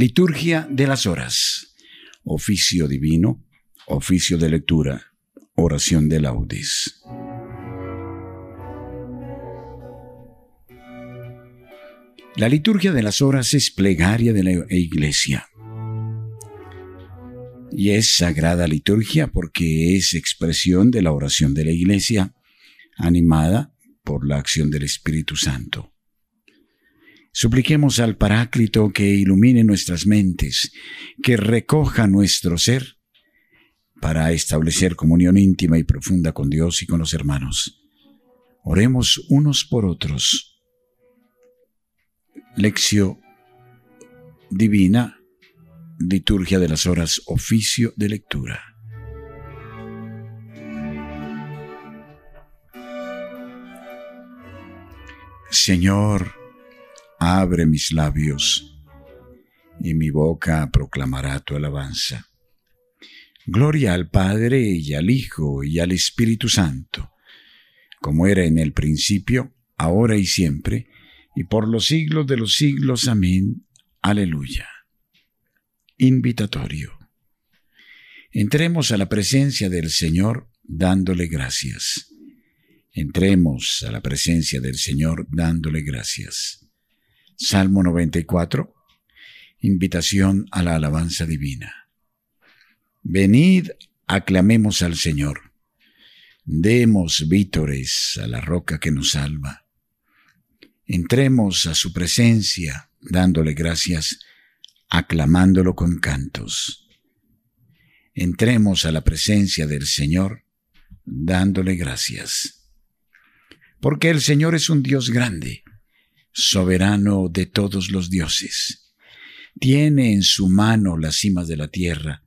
Liturgia de las horas. Oficio divino, oficio de lectura, oración de laudes. La liturgia de las horas es plegaria de la iglesia. Y es sagrada liturgia porque es expresión de la oración de la iglesia, animada por la acción del Espíritu Santo. Supliquemos al Paráclito que ilumine nuestras mentes, que recoja nuestro ser para establecer comunión íntima y profunda con Dios y con los hermanos. Oremos unos por otros. Lección divina, liturgia de las horas, oficio de lectura. Señor, abre mis labios, y mi boca proclamará tu alabanza. Gloria al Padre y al Hijo y al Espíritu Santo, como era en el principio, ahora y siempre, y por los siglos de los siglos. Amén. Aleluya. Invitatorio. Entremos a la presencia del Señor dándole gracias. Entremos a la presencia del Señor dándole gracias. Salmo 94. Invitación a la alabanza divina. Venid, aclamemos al Señor. Demos vítores a la roca que nos salva. Entremos a su presencia dándole gracias, aclamándolo con cantos. Entremos a la presencia del Señor dándole gracias. Porque el Señor es un Dios grande soberano de todos los dioses. Tiene en su mano las cimas de la tierra.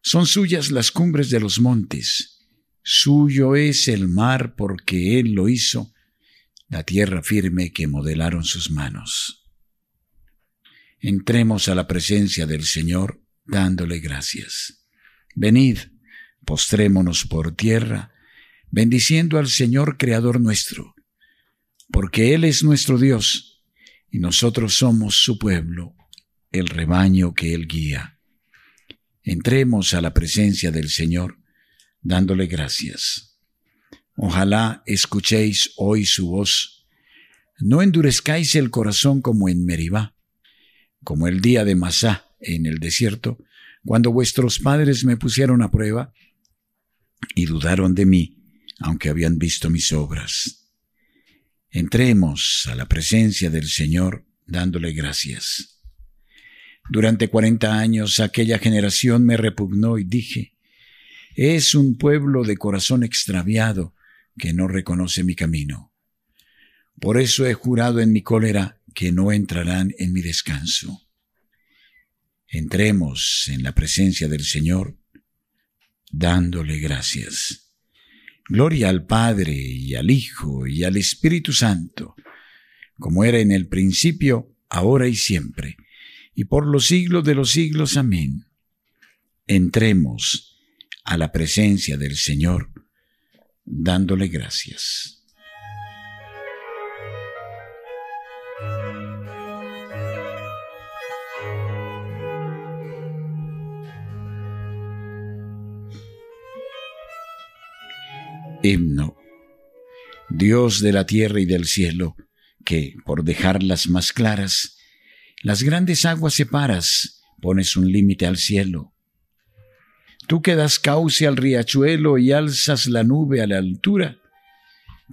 Son suyas las cumbres de los montes. Suyo es el mar porque Él lo hizo, la tierra firme que modelaron sus manos. Entremos a la presencia del Señor dándole gracias. Venid, postrémonos por tierra, bendiciendo al Señor Creador nuestro porque Él es nuestro Dios y nosotros somos su pueblo, el rebaño que Él guía. Entremos a la presencia del Señor dándole gracias. Ojalá escuchéis hoy su voz. No endurezcáis el corazón como en Meribá, como el día de Masá en el desierto, cuando vuestros padres me pusieron a prueba y dudaron de mí, aunque habían visto mis obras. Entremos a la presencia del Señor dándole gracias. Durante cuarenta años aquella generación me repugnó y dije, es un pueblo de corazón extraviado que no reconoce mi camino. Por eso he jurado en mi cólera que no entrarán en mi descanso. Entremos en la presencia del Señor dándole gracias. Gloria al Padre y al Hijo y al Espíritu Santo, como era en el principio, ahora y siempre, y por los siglos de los siglos. Amén. Entremos a la presencia del Señor, dándole gracias. Himno. Dios de la tierra y del cielo, que, por dejarlas más claras, las grandes aguas separas, pones un límite al cielo. Tú que das cauce al riachuelo y alzas la nube a la altura,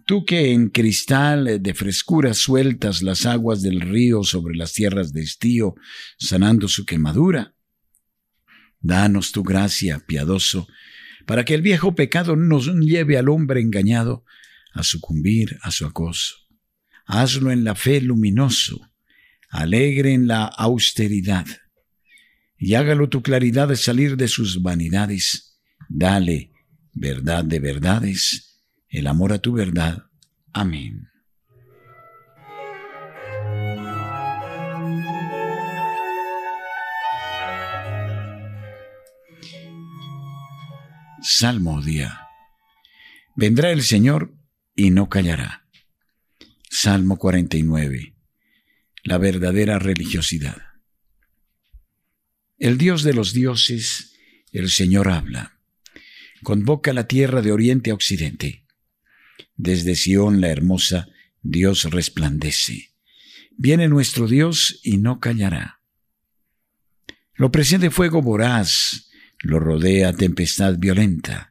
tú que en cristal de frescura sueltas las aguas del río sobre las tierras de estío, sanando su quemadura, danos tu gracia, piadoso, para que el viejo pecado no nos lleve al hombre engañado a sucumbir a su acoso. Hazlo en la fe luminoso, alegre en la austeridad, y hágalo tu claridad de salir de sus vanidades. Dale verdad de verdades, el amor a tu verdad. Amén. Salmo día. Vendrá el Señor y no callará. Salmo 49. La verdadera religiosidad. El Dios de los dioses, el Señor habla. Convoca la tierra de oriente a occidente. Desde Sión la hermosa, Dios resplandece. Viene nuestro Dios y no callará. Lo preside fuego voraz, lo rodea tempestad violenta.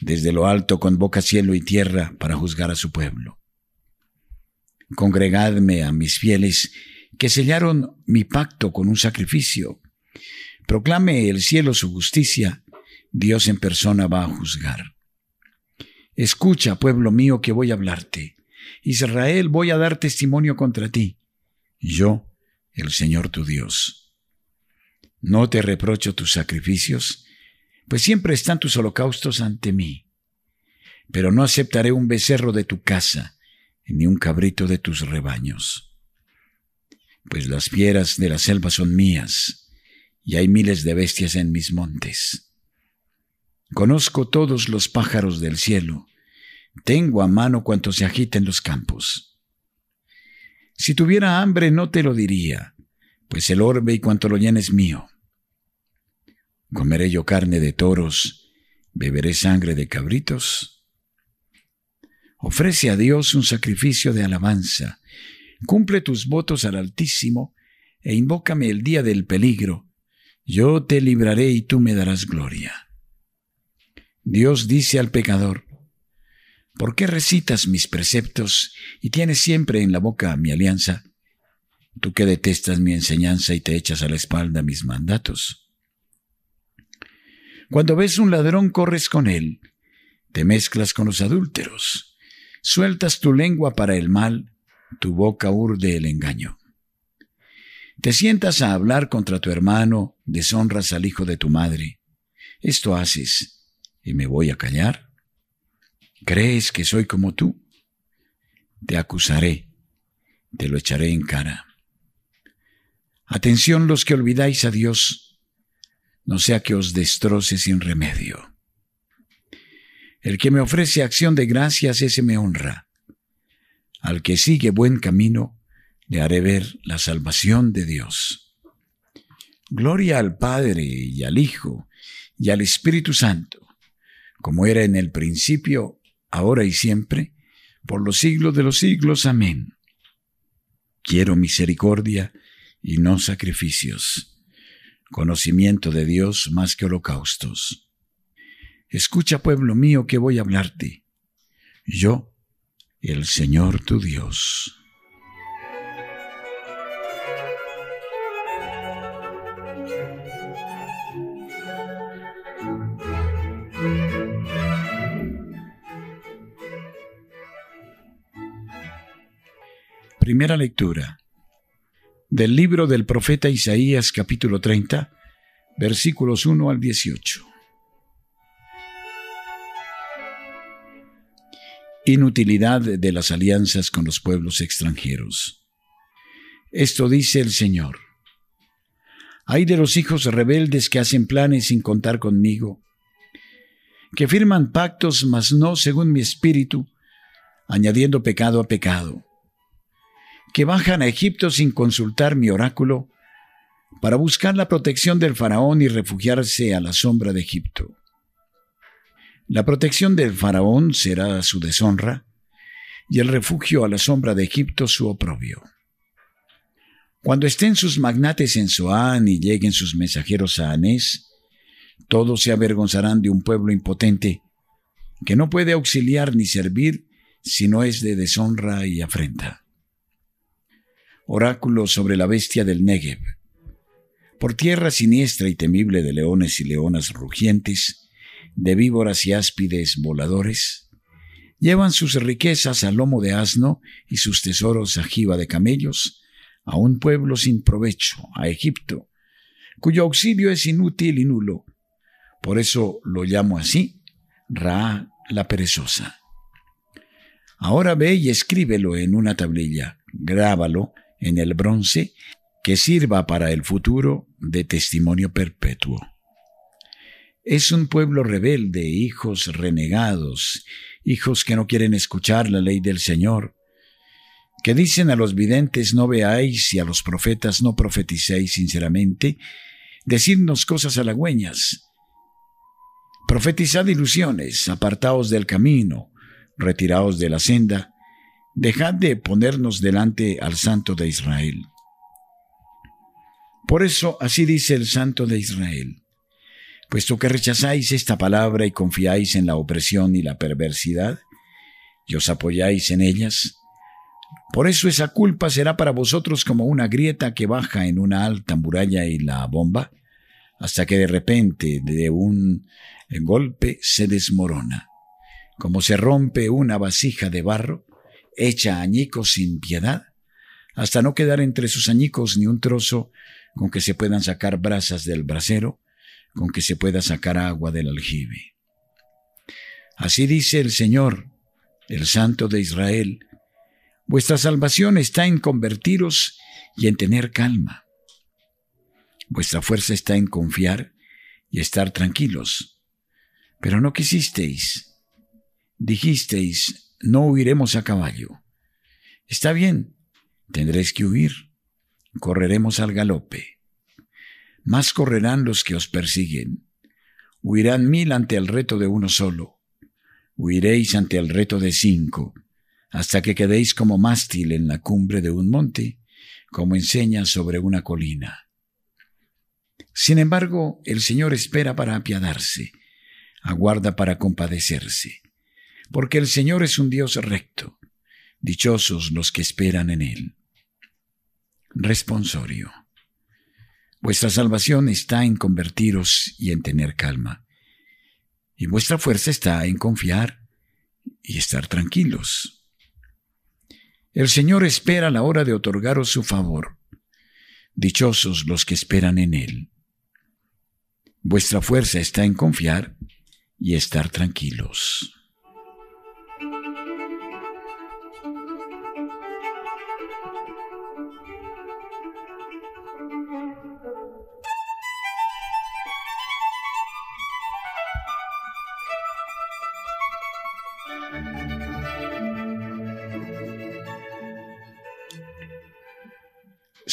Desde lo alto convoca cielo y tierra para juzgar a su pueblo. Congregadme a mis fieles que sellaron mi pacto con un sacrificio. Proclame el cielo su justicia, Dios en persona va a juzgar. Escucha, pueblo mío, que voy a hablarte. Israel, voy a dar testimonio contra ti. Yo, el Señor tu Dios. No te reprocho tus sacrificios, pues siempre están tus holocaustos ante mí. Pero no aceptaré un becerro de tu casa, ni un cabrito de tus rebaños. Pues las fieras de la selva son mías, y hay miles de bestias en mis montes. Conozco todos los pájaros del cielo, tengo a mano cuanto se agita en los campos. Si tuviera hambre no te lo diría, pues el orbe y cuanto lo llena es mío. Comeré yo carne de toros, beberé sangre de cabritos. Ofrece a Dios un sacrificio de alabanza, cumple tus votos al Altísimo, e invócame el día del peligro. Yo te libraré y tú me darás gloria. Dios dice al pecador, ¿por qué recitas mis preceptos y tienes siempre en la boca mi alianza? Tú que detestas mi enseñanza y te echas a la espalda mis mandatos. Cuando ves un ladrón corres con él, te mezclas con los adúlteros, sueltas tu lengua para el mal, tu boca urde el engaño. Te sientas a hablar contra tu hermano, deshonras al hijo de tu madre. Esto haces, y me voy a callar. ¿Crees que soy como tú? Te acusaré, te lo echaré en cara. Atención los que olvidáis a Dios, no sea que os destroce sin remedio. El que me ofrece acción de gracias, ese me honra. Al que sigue buen camino, le haré ver la salvación de Dios. Gloria al Padre y al Hijo y al Espíritu Santo, como era en el principio, ahora y siempre, por los siglos de los siglos. Amén. Quiero misericordia y no sacrificios conocimiento de Dios más que holocaustos. Escucha, pueblo mío, que voy a hablarte. Yo, el Señor tu Dios. Primera lectura del libro del profeta Isaías capítulo 30, versículos 1 al 18. Inutilidad de las alianzas con los pueblos extranjeros. Esto dice el Señor. Hay de los hijos rebeldes que hacen planes sin contar conmigo, que firman pactos mas no según mi espíritu, añadiendo pecado a pecado que bajan a Egipto sin consultar mi oráculo para buscar la protección del faraón y refugiarse a la sombra de Egipto. La protección del faraón será su deshonra y el refugio a la sombra de Egipto su oprobio. Cuando estén sus magnates en Zoán y lleguen sus mensajeros a Anés, todos se avergonzarán de un pueblo impotente que no puede auxiliar ni servir si no es de deshonra y afrenta oráculo sobre la bestia del Negev. Por tierra siniestra y temible de leones y leonas rugientes, de víboras y áspides voladores, llevan sus riquezas al lomo de asno y sus tesoros a jiba de camellos, a un pueblo sin provecho, a Egipto, cuyo auxilio es inútil y nulo. Por eso lo llamo así, Ra la perezosa. Ahora ve y escríbelo en una tablilla, grábalo en el bronce que sirva para el futuro de testimonio perpetuo. Es un pueblo rebelde, hijos renegados, hijos que no quieren escuchar la ley del Señor, que dicen a los videntes no veáis y a los profetas no profeticéis sinceramente, decidnos cosas halagüeñas, profetizad ilusiones, apartaos del camino, retiraos de la senda, dejad de ponernos delante al Santo de Israel. Por eso así dice el Santo de Israel, puesto que rechazáis esta palabra y confiáis en la opresión y la perversidad, y os apoyáis en ellas, por eso esa culpa será para vosotros como una grieta que baja en una alta muralla y la bomba, hasta que de repente, de un golpe, se desmorona, como se rompe una vasija de barro, hecha añicos sin piedad, hasta no quedar entre sus añicos ni un trozo con que se puedan sacar brasas del brasero, con que se pueda sacar agua del aljibe. Así dice el Señor, el Santo de Israel, vuestra salvación está en convertiros y en tener calma. Vuestra fuerza está en confiar y estar tranquilos. Pero no quisisteis. Dijisteis, no huiremos a caballo. Está bien, tendréis que huir. Correremos al galope. Más correrán los que os persiguen. Huirán mil ante el reto de uno solo. Huiréis ante el reto de cinco, hasta que quedéis como mástil en la cumbre de un monte, como enseña sobre una colina. Sin embargo, el Señor espera para apiadarse, aguarda para compadecerse, porque el Señor es un Dios recto, dichosos los que esperan en Él. Responsorio. Vuestra salvación está en convertiros y en tener calma, y vuestra fuerza está en confiar y estar tranquilos. El Señor espera la hora de otorgaros su favor. Dichosos los que esperan en Él. Vuestra fuerza está en confiar y estar tranquilos.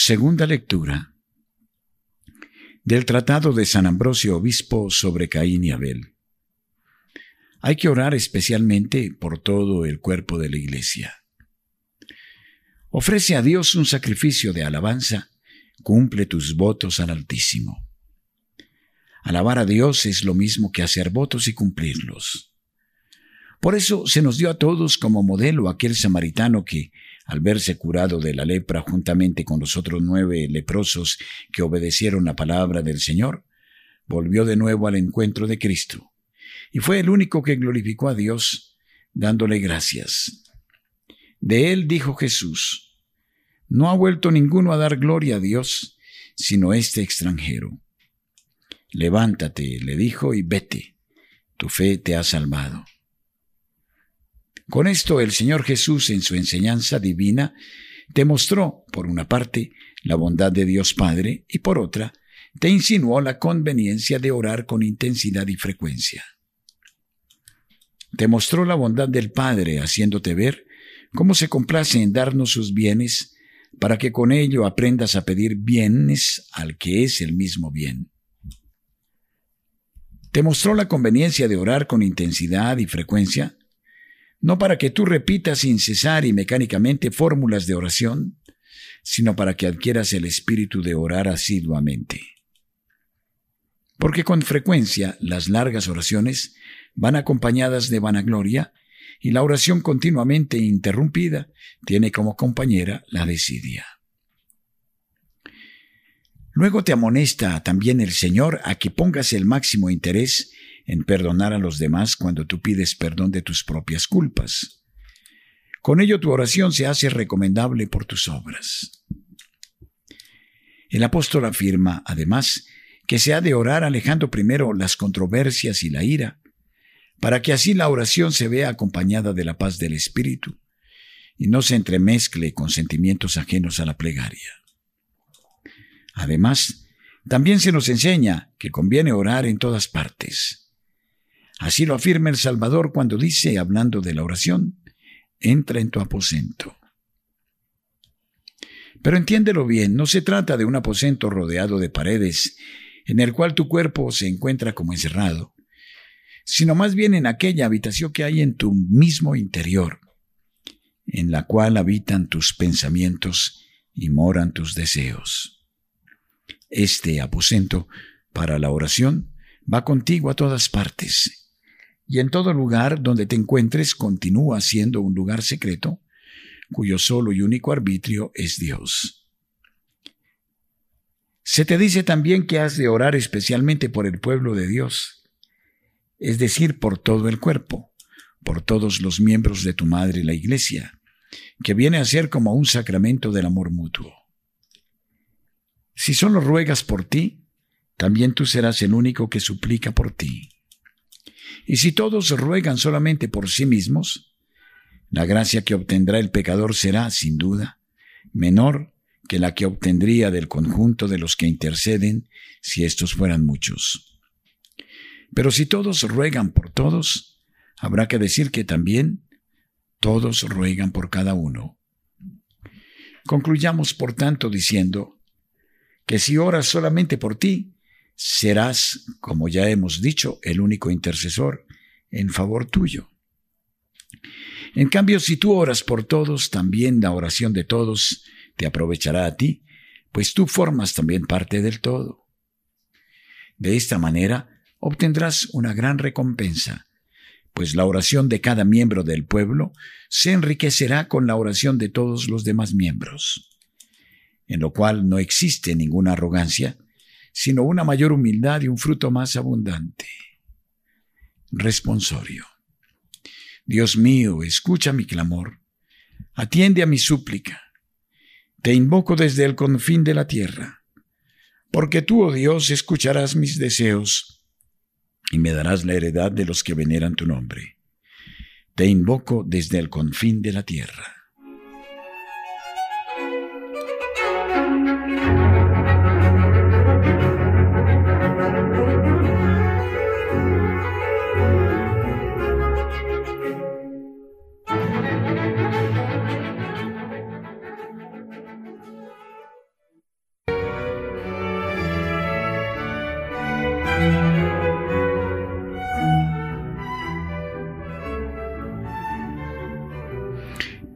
Segunda lectura del Tratado de San Ambrosio Obispo sobre Caín y Abel. Hay que orar especialmente por todo el cuerpo de la Iglesia. Ofrece a Dios un sacrificio de alabanza, cumple tus votos al Altísimo. Alabar a Dios es lo mismo que hacer votos y cumplirlos. Por eso se nos dio a todos como modelo aquel samaritano que, al verse curado de la lepra juntamente con los otros nueve leprosos que obedecieron la palabra del Señor, volvió de nuevo al encuentro de Cristo, y fue el único que glorificó a Dios, dándole gracias. De él dijo Jesús, No ha vuelto ninguno a dar gloria a Dios, sino este extranjero. Levántate, le dijo, y vete, tu fe te ha salvado. Con esto el Señor Jesús en su enseñanza divina demostró, por una parte, la bondad de Dios Padre y por otra, te insinuó la conveniencia de orar con intensidad y frecuencia. Te mostró la bondad del Padre haciéndote ver cómo se complace en darnos sus bienes para que con ello aprendas a pedir bienes al que es el mismo bien. Te mostró la conveniencia de orar con intensidad y frecuencia no para que tú repitas sin cesar y mecánicamente fórmulas de oración, sino para que adquieras el espíritu de orar asiduamente. Porque con frecuencia las largas oraciones van acompañadas de vanagloria y la oración continuamente interrumpida tiene como compañera la desidia. Luego te amonesta también el Señor a que pongas el máximo interés en perdonar a los demás cuando tú pides perdón de tus propias culpas. Con ello tu oración se hace recomendable por tus obras. El apóstol afirma, además, que se ha de orar alejando primero las controversias y la ira, para que así la oración se vea acompañada de la paz del Espíritu y no se entremezcle con sentimientos ajenos a la plegaria. Además, también se nos enseña que conviene orar en todas partes, Así lo afirma el Salvador cuando dice, hablando de la oración, entra en tu aposento. Pero entiéndelo bien, no se trata de un aposento rodeado de paredes, en el cual tu cuerpo se encuentra como encerrado, sino más bien en aquella habitación que hay en tu mismo interior, en la cual habitan tus pensamientos y moran tus deseos. Este aposento para la oración va contigo a todas partes, y en todo lugar donde te encuentres continúa siendo un lugar secreto, cuyo solo y único arbitrio es Dios. Se te dice también que has de orar especialmente por el pueblo de Dios, es decir, por todo el cuerpo, por todos los miembros de tu madre la iglesia, que viene a ser como un sacramento del amor mutuo. Si solo ruegas por ti, también tú serás el único que suplica por ti. Y si todos ruegan solamente por sí mismos, la gracia que obtendrá el pecador será, sin duda, menor que la que obtendría del conjunto de los que interceden si estos fueran muchos. Pero si todos ruegan por todos, habrá que decir que también todos ruegan por cada uno. Concluyamos, por tanto, diciendo que si oras solamente por ti, serás, como ya hemos dicho, el único intercesor en favor tuyo. En cambio, si tú oras por todos, también la oración de todos te aprovechará a ti, pues tú formas también parte del todo. De esta manera, obtendrás una gran recompensa, pues la oración de cada miembro del pueblo se enriquecerá con la oración de todos los demás miembros, en lo cual no existe ninguna arrogancia, sino una mayor humildad y un fruto más abundante. Responsorio. Dios mío, escucha mi clamor, atiende a mi súplica. Te invoco desde el confín de la tierra, porque tú, oh Dios, escucharás mis deseos y me darás la heredad de los que veneran tu nombre. Te invoco desde el confín de la tierra.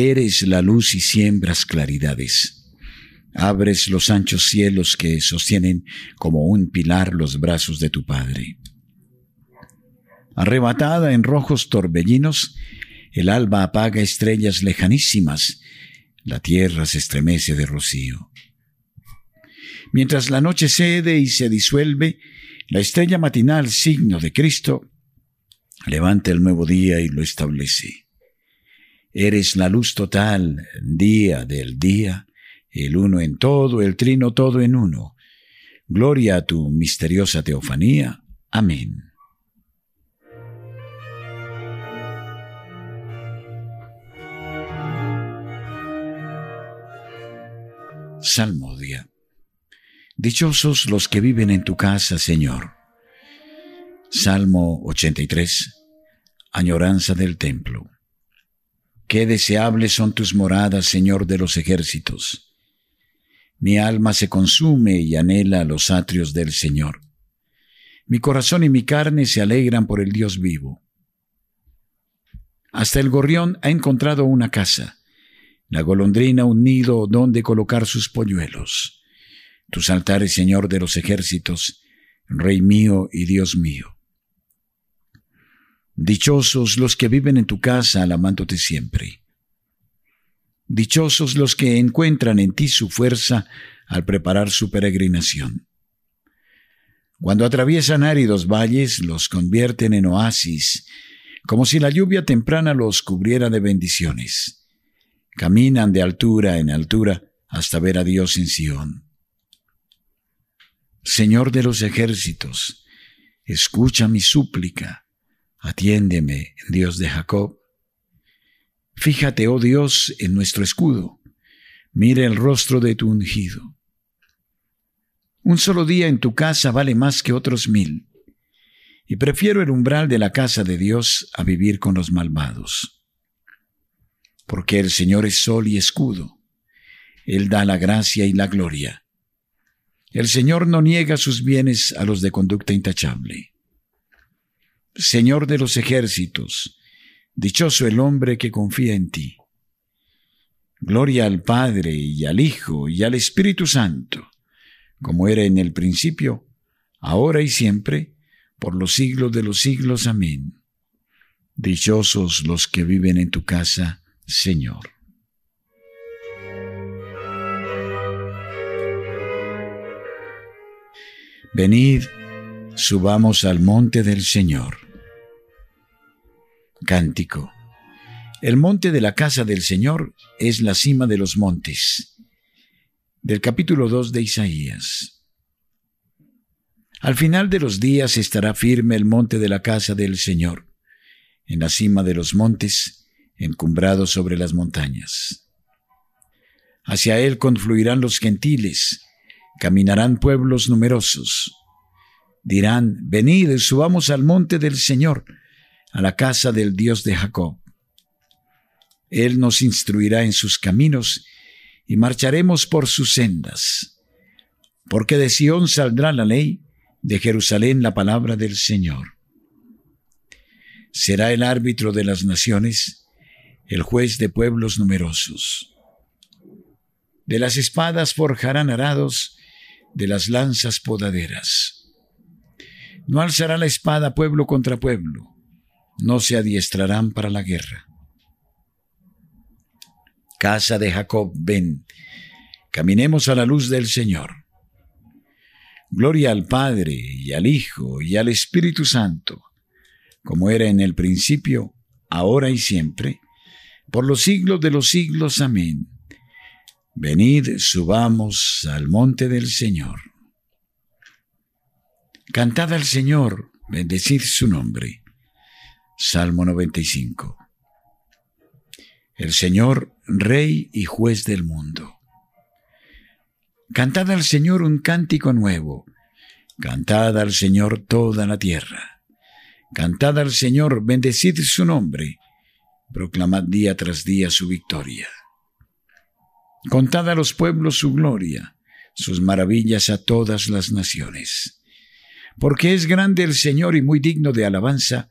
Eres la luz y siembras claridades. Abres los anchos cielos que sostienen como un pilar los brazos de tu Padre. Arrebatada en rojos torbellinos, el alba apaga estrellas lejanísimas, la tierra se estremece de rocío. Mientras la noche cede y se disuelve, la estrella matinal, signo de Cristo, levanta el nuevo día y lo establece. Eres la luz total, día del día, el uno en todo, el trino todo en uno. Gloria a tu misteriosa teofanía. Amén. Salmodia. Dichosos los que viven en tu casa, Señor. Salmo 83. Añoranza del templo. Qué deseables son tus moradas, Señor de los ejércitos. Mi alma se consume y anhela los atrios del Señor. Mi corazón y mi carne se alegran por el Dios vivo. Hasta el gorrión ha encontrado una casa, la golondrina un nido donde colocar sus polluelos. Tus altares, Señor de los ejércitos, Rey mío y Dios mío. Dichosos los que viven en tu casa alabándote siempre. Dichosos los que encuentran en ti su fuerza al preparar su peregrinación. Cuando atraviesan áridos valles, los convierten en oasis, como si la lluvia temprana los cubriera de bendiciones. Caminan de altura en altura hasta ver a Dios en Sión. Señor de los ejércitos, escucha mi súplica, atiéndeme, Dios de Jacob. Fíjate, oh Dios, en nuestro escudo, mira el rostro de tu ungido. Un solo día en tu casa vale más que otros mil, y prefiero el umbral de la casa de Dios a vivir con los malvados. Porque el Señor es sol y escudo, Él da la gracia y la gloria. El Señor no niega sus bienes a los de conducta intachable. Señor de los ejércitos, dichoso el hombre que confía en ti. Gloria al Padre y al Hijo y al Espíritu Santo, como era en el principio, ahora y siempre, por los siglos de los siglos. Amén. Dichosos los que viven en tu casa, Señor. Venid, subamos al monte del Señor. Cántico. El monte de la casa del Señor es la cima de los montes. Del capítulo 2 de Isaías. Al final de los días estará firme el monte de la casa del Señor, en la cima de los montes, encumbrado sobre las montañas. Hacia él confluirán los gentiles, caminarán pueblos numerosos. Dirán, venid, subamos al monte del Señor, a la casa del Dios de Jacob. Él nos instruirá en sus caminos y marcharemos por sus sendas. Porque de Sión saldrá la ley, de Jerusalén la palabra del Señor. Será el árbitro de las naciones, el juez de pueblos numerosos. De las espadas forjarán arados, de las lanzas podaderas. No alzará la espada pueblo contra pueblo, no se adiestrarán para la guerra. Casa de Jacob, ven, caminemos a la luz del Señor. Gloria al Padre y al Hijo y al Espíritu Santo, como era en el principio, ahora y siempre, por los siglos de los siglos. Amén. Venid, subamos al monte del Señor. Cantad al Señor, bendecid su nombre. Salmo 95. El Señor, Rey y Juez del mundo. Cantad al Señor un cántico nuevo. Cantad al Señor toda la tierra. Cantad al Señor, bendecid su nombre. Proclamad día tras día su victoria. Contad a los pueblos su gloria, sus maravillas a todas las naciones. Porque es grande el Señor y muy digno de alabanza,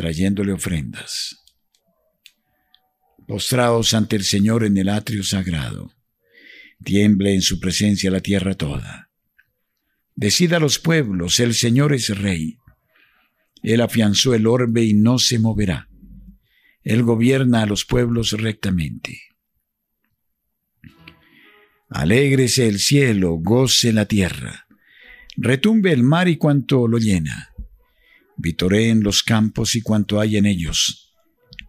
trayéndole ofrendas. Postraos ante el Señor en el atrio sagrado. Tiemble en su presencia la tierra toda. Decida a los pueblos, el Señor es rey. Él afianzó el orbe y no se moverá. Él gobierna a los pueblos rectamente. Alégrese el cielo, goce la tierra, retumbe el mar y cuanto lo llena, vitoreen los campos y cuanto hay en ellos,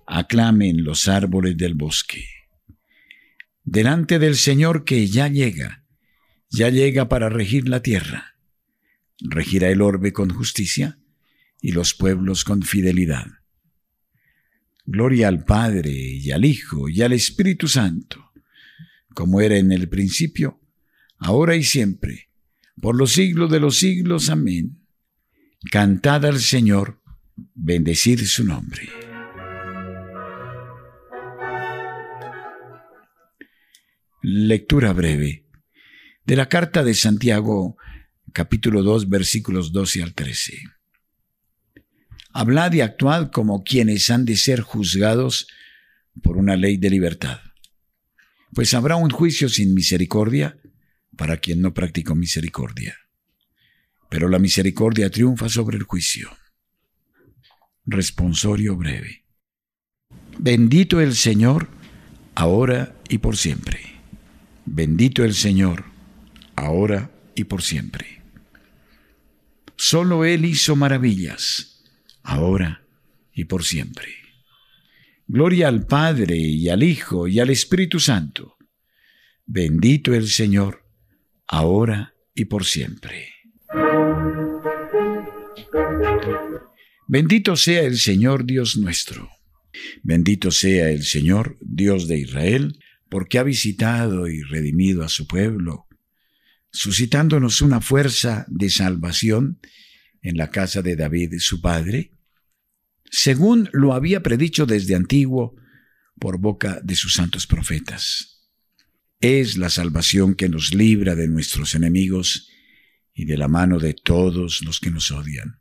aclamen los árboles del bosque. Delante del Señor que ya llega, ya llega para regir la tierra, regirá el orbe con justicia y los pueblos con fidelidad. Gloria al Padre y al Hijo y al Espíritu Santo como era en el principio, ahora y siempre, por los siglos de los siglos. Amén. Cantad al Señor, bendecid su nombre. Lectura breve de la carta de Santiago, capítulo 2, versículos 12 al 13. Hablad y actuad como quienes han de ser juzgados por una ley de libertad pues habrá un juicio sin misericordia para quien no practicó misericordia. Pero la misericordia triunfa sobre el juicio. Responsorio breve. Bendito el Señor, ahora y por siempre. Bendito el Señor, ahora y por siempre. Solo Él hizo maravillas, ahora y por siempre. Gloria al Padre y al Hijo y al Espíritu Santo. Bendito el Señor, ahora y por siempre. Bendito sea el Señor Dios nuestro. Bendito sea el Señor Dios de Israel, porque ha visitado y redimido a su pueblo, suscitándonos una fuerza de salvación en la casa de David su padre, según lo había predicho desde antiguo por boca de sus santos profetas. Es la salvación que nos libra de nuestros enemigos y de la mano de todos los que nos odian.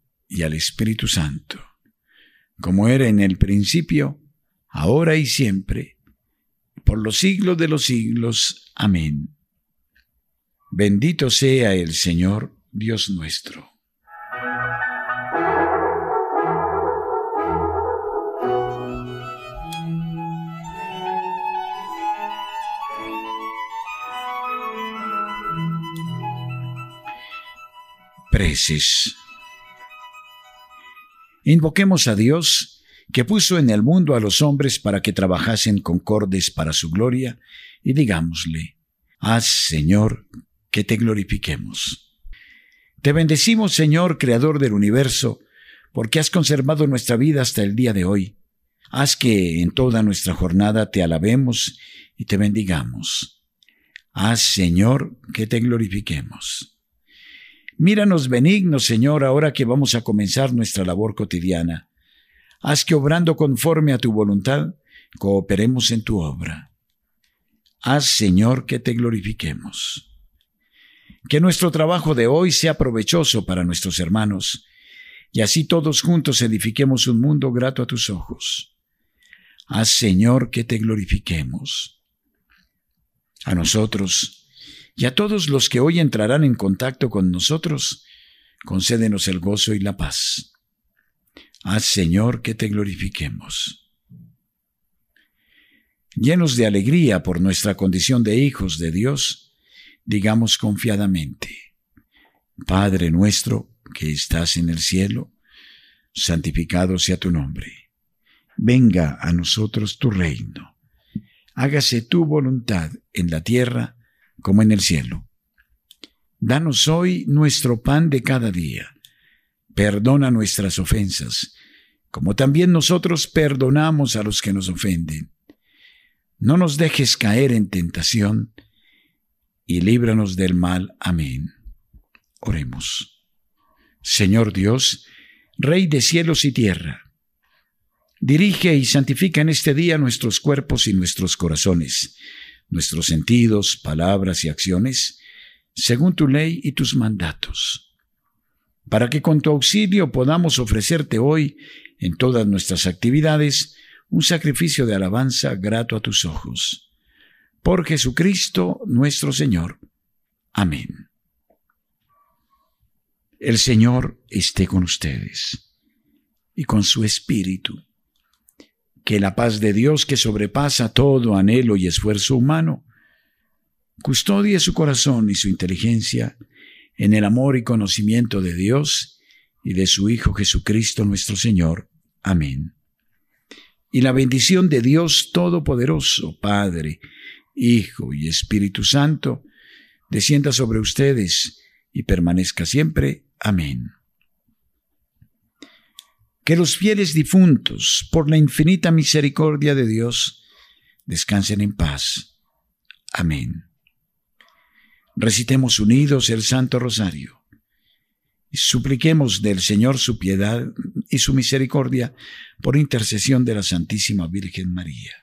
y al Espíritu Santo, como era en el principio, ahora y siempre, por los siglos de los siglos. Amén. Bendito sea el Señor Dios nuestro. Preces. Invoquemos a Dios, que puso en el mundo a los hombres para que trabajasen concordes para su gloria, y digámosle, haz, Señor, que te glorifiquemos. Te bendecimos, Señor, Creador del universo, porque has conservado nuestra vida hasta el día de hoy. Haz que en toda nuestra jornada te alabemos y te bendigamos. Haz, Señor, que te glorifiquemos. Míranos benigno, Señor, ahora que vamos a comenzar nuestra labor cotidiana. Haz que obrando conforme a tu voluntad, cooperemos en tu obra. Haz, Señor, que te glorifiquemos. Que nuestro trabajo de hoy sea provechoso para nuestros hermanos, y así todos juntos edifiquemos un mundo grato a tus ojos. Haz, Señor, que te glorifiquemos. A nosotros, y a todos los que hoy entrarán en contacto con nosotros, concédenos el gozo y la paz. Haz, Señor, que te glorifiquemos. Llenos de alegría por nuestra condición de hijos de Dios, digamos confiadamente, Padre nuestro que estás en el cielo, santificado sea tu nombre. Venga a nosotros tu reino. Hágase tu voluntad en la tierra como en el cielo. Danos hoy nuestro pan de cada día. Perdona nuestras ofensas, como también nosotros perdonamos a los que nos ofenden. No nos dejes caer en tentación, y líbranos del mal. Amén. Oremos. Señor Dios, Rey de cielos y tierra, dirige y santifica en este día nuestros cuerpos y nuestros corazones nuestros sentidos, palabras y acciones, según tu ley y tus mandatos, para que con tu auxilio podamos ofrecerte hoy, en todas nuestras actividades, un sacrificio de alabanza grato a tus ojos. Por Jesucristo nuestro Señor. Amén. El Señor esté con ustedes y con su Espíritu que la paz de Dios que sobrepasa todo anhelo y esfuerzo humano, custodie su corazón y su inteligencia en el amor y conocimiento de Dios y de su Hijo Jesucristo nuestro Señor. Amén. Y la bendición de Dios Todopoderoso, Padre, Hijo y Espíritu Santo, descienda sobre ustedes y permanezca siempre. Amén. Que los fieles difuntos, por la infinita misericordia de Dios, descansen en paz. Amén. Recitemos unidos el Santo Rosario y supliquemos del Señor su piedad y su misericordia por intercesión de la Santísima Virgen María.